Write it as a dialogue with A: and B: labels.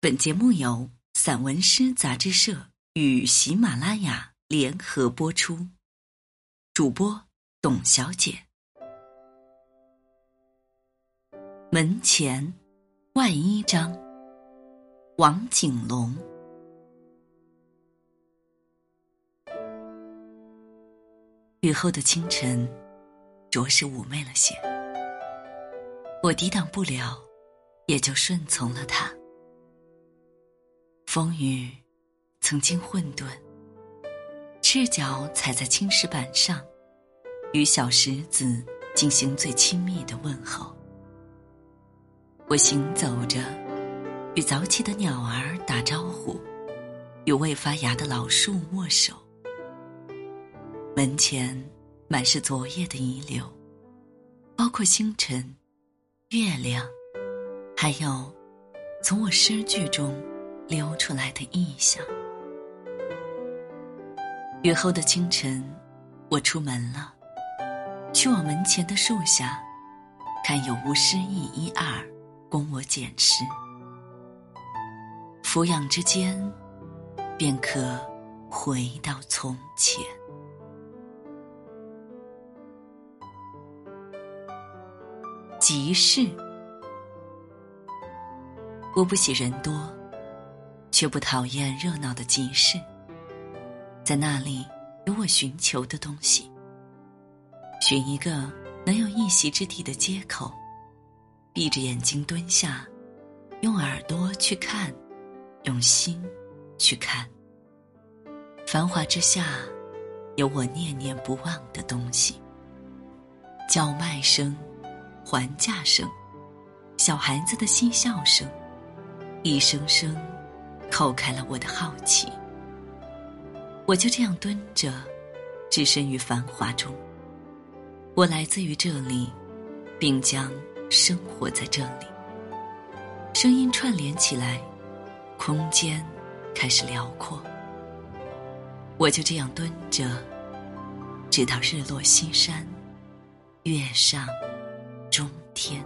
A: 本节目由散文诗杂志社与喜马拉雅联合播出，主播董小姐。门前，外一章，王景龙。雨后的清晨，着实妩媚了些，我抵挡不了，也就顺从了他。风雨曾经混沌，赤脚踩在青石板上，与小石子进行最亲密的问候。我行走着，与早起的鸟儿打招呼，与未发芽的老树握手。门前满是昨夜的遗留，包括星辰、月亮，还有从我诗句中。流出来的意象。雨后的清晨，我出门了，去往门前的树下，看有无诗意一二，供我捡诗。俯仰之间，便可回到从前。集市，我不喜人多。却不讨厌热闹的集市，在那里有我寻求的东西。寻一个能有一席之地的街口，闭着眼睛蹲下，用耳朵去看，用心去看。繁华之下，有我念念不忘的东西。叫卖声、还价声、小孩子的嬉笑声，一声声。扣开了我的好奇，我就这样蹲着，置身于繁华中。我来自于这里，并将生活在这里。声音串联起来，空间开始辽阔。我就这样蹲着，直到日落西山，月上中天。